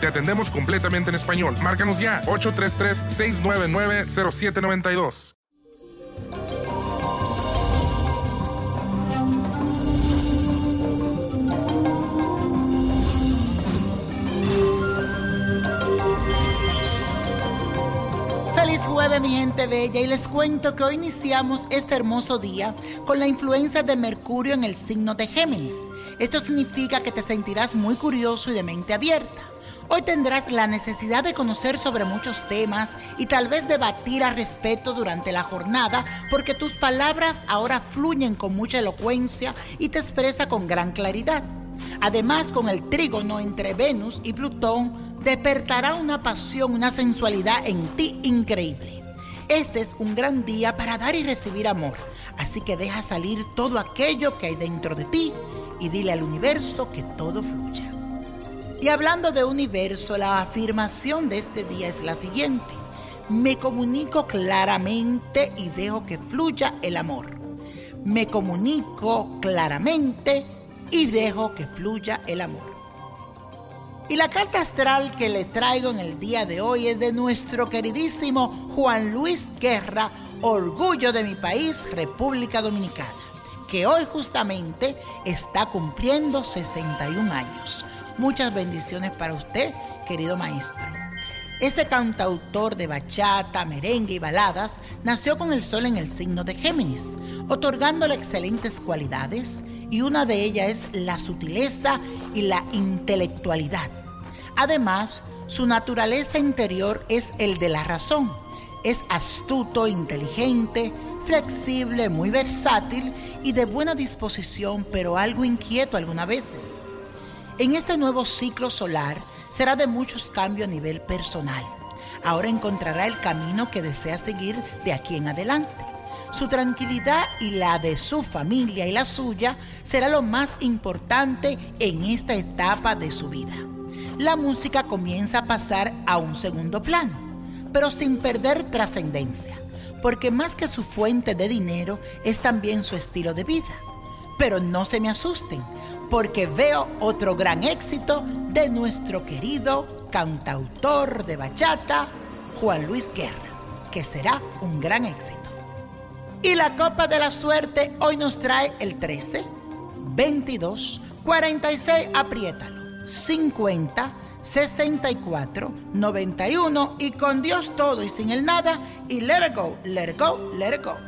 Te atendemos completamente en español. Márcanos ya, 833-699-0792. Feliz jueves, mi gente bella, y les cuento que hoy iniciamos este hermoso día con la influencia de Mercurio en el signo de Géminis. Esto significa que te sentirás muy curioso y de mente abierta. Hoy tendrás la necesidad de conocer sobre muchos temas y tal vez debatir al respecto durante la jornada porque tus palabras ahora fluyen con mucha elocuencia y te expresa con gran claridad. Además, con el trígono entre Venus y Plutón, despertará una pasión, una sensualidad en ti increíble. Este es un gran día para dar y recibir amor, así que deja salir todo aquello que hay dentro de ti y dile al universo que todo fluya. Y hablando de universo, la afirmación de este día es la siguiente. Me comunico claramente y dejo que fluya el amor. Me comunico claramente y dejo que fluya el amor. Y la carta astral que les traigo en el día de hoy es de nuestro queridísimo Juan Luis Guerra, orgullo de mi país, República Dominicana, que hoy justamente está cumpliendo 61 años. Muchas bendiciones para usted, querido maestro. Este cantautor de bachata, merengue y baladas nació con el sol en el signo de Géminis, otorgándole excelentes cualidades y una de ellas es la sutileza y la intelectualidad. Además, su naturaleza interior es el de la razón. Es astuto, inteligente, flexible, muy versátil y de buena disposición, pero algo inquieto algunas veces. En este nuevo ciclo solar será de muchos cambios a nivel personal. Ahora encontrará el camino que desea seguir de aquí en adelante. Su tranquilidad y la de su familia y la suya será lo más importante en esta etapa de su vida. La música comienza a pasar a un segundo plano, pero sin perder trascendencia, porque más que su fuente de dinero es también su estilo de vida. Pero no se me asusten, porque veo otro gran éxito de nuestro querido cantautor de bachata, Juan Luis Guerra, que será un gran éxito. Y la copa de la suerte hoy nos trae el 13, 22, 46, apriétalo, 50, 64, 91 y con Dios todo y sin el nada y let it go, let it go, let it go.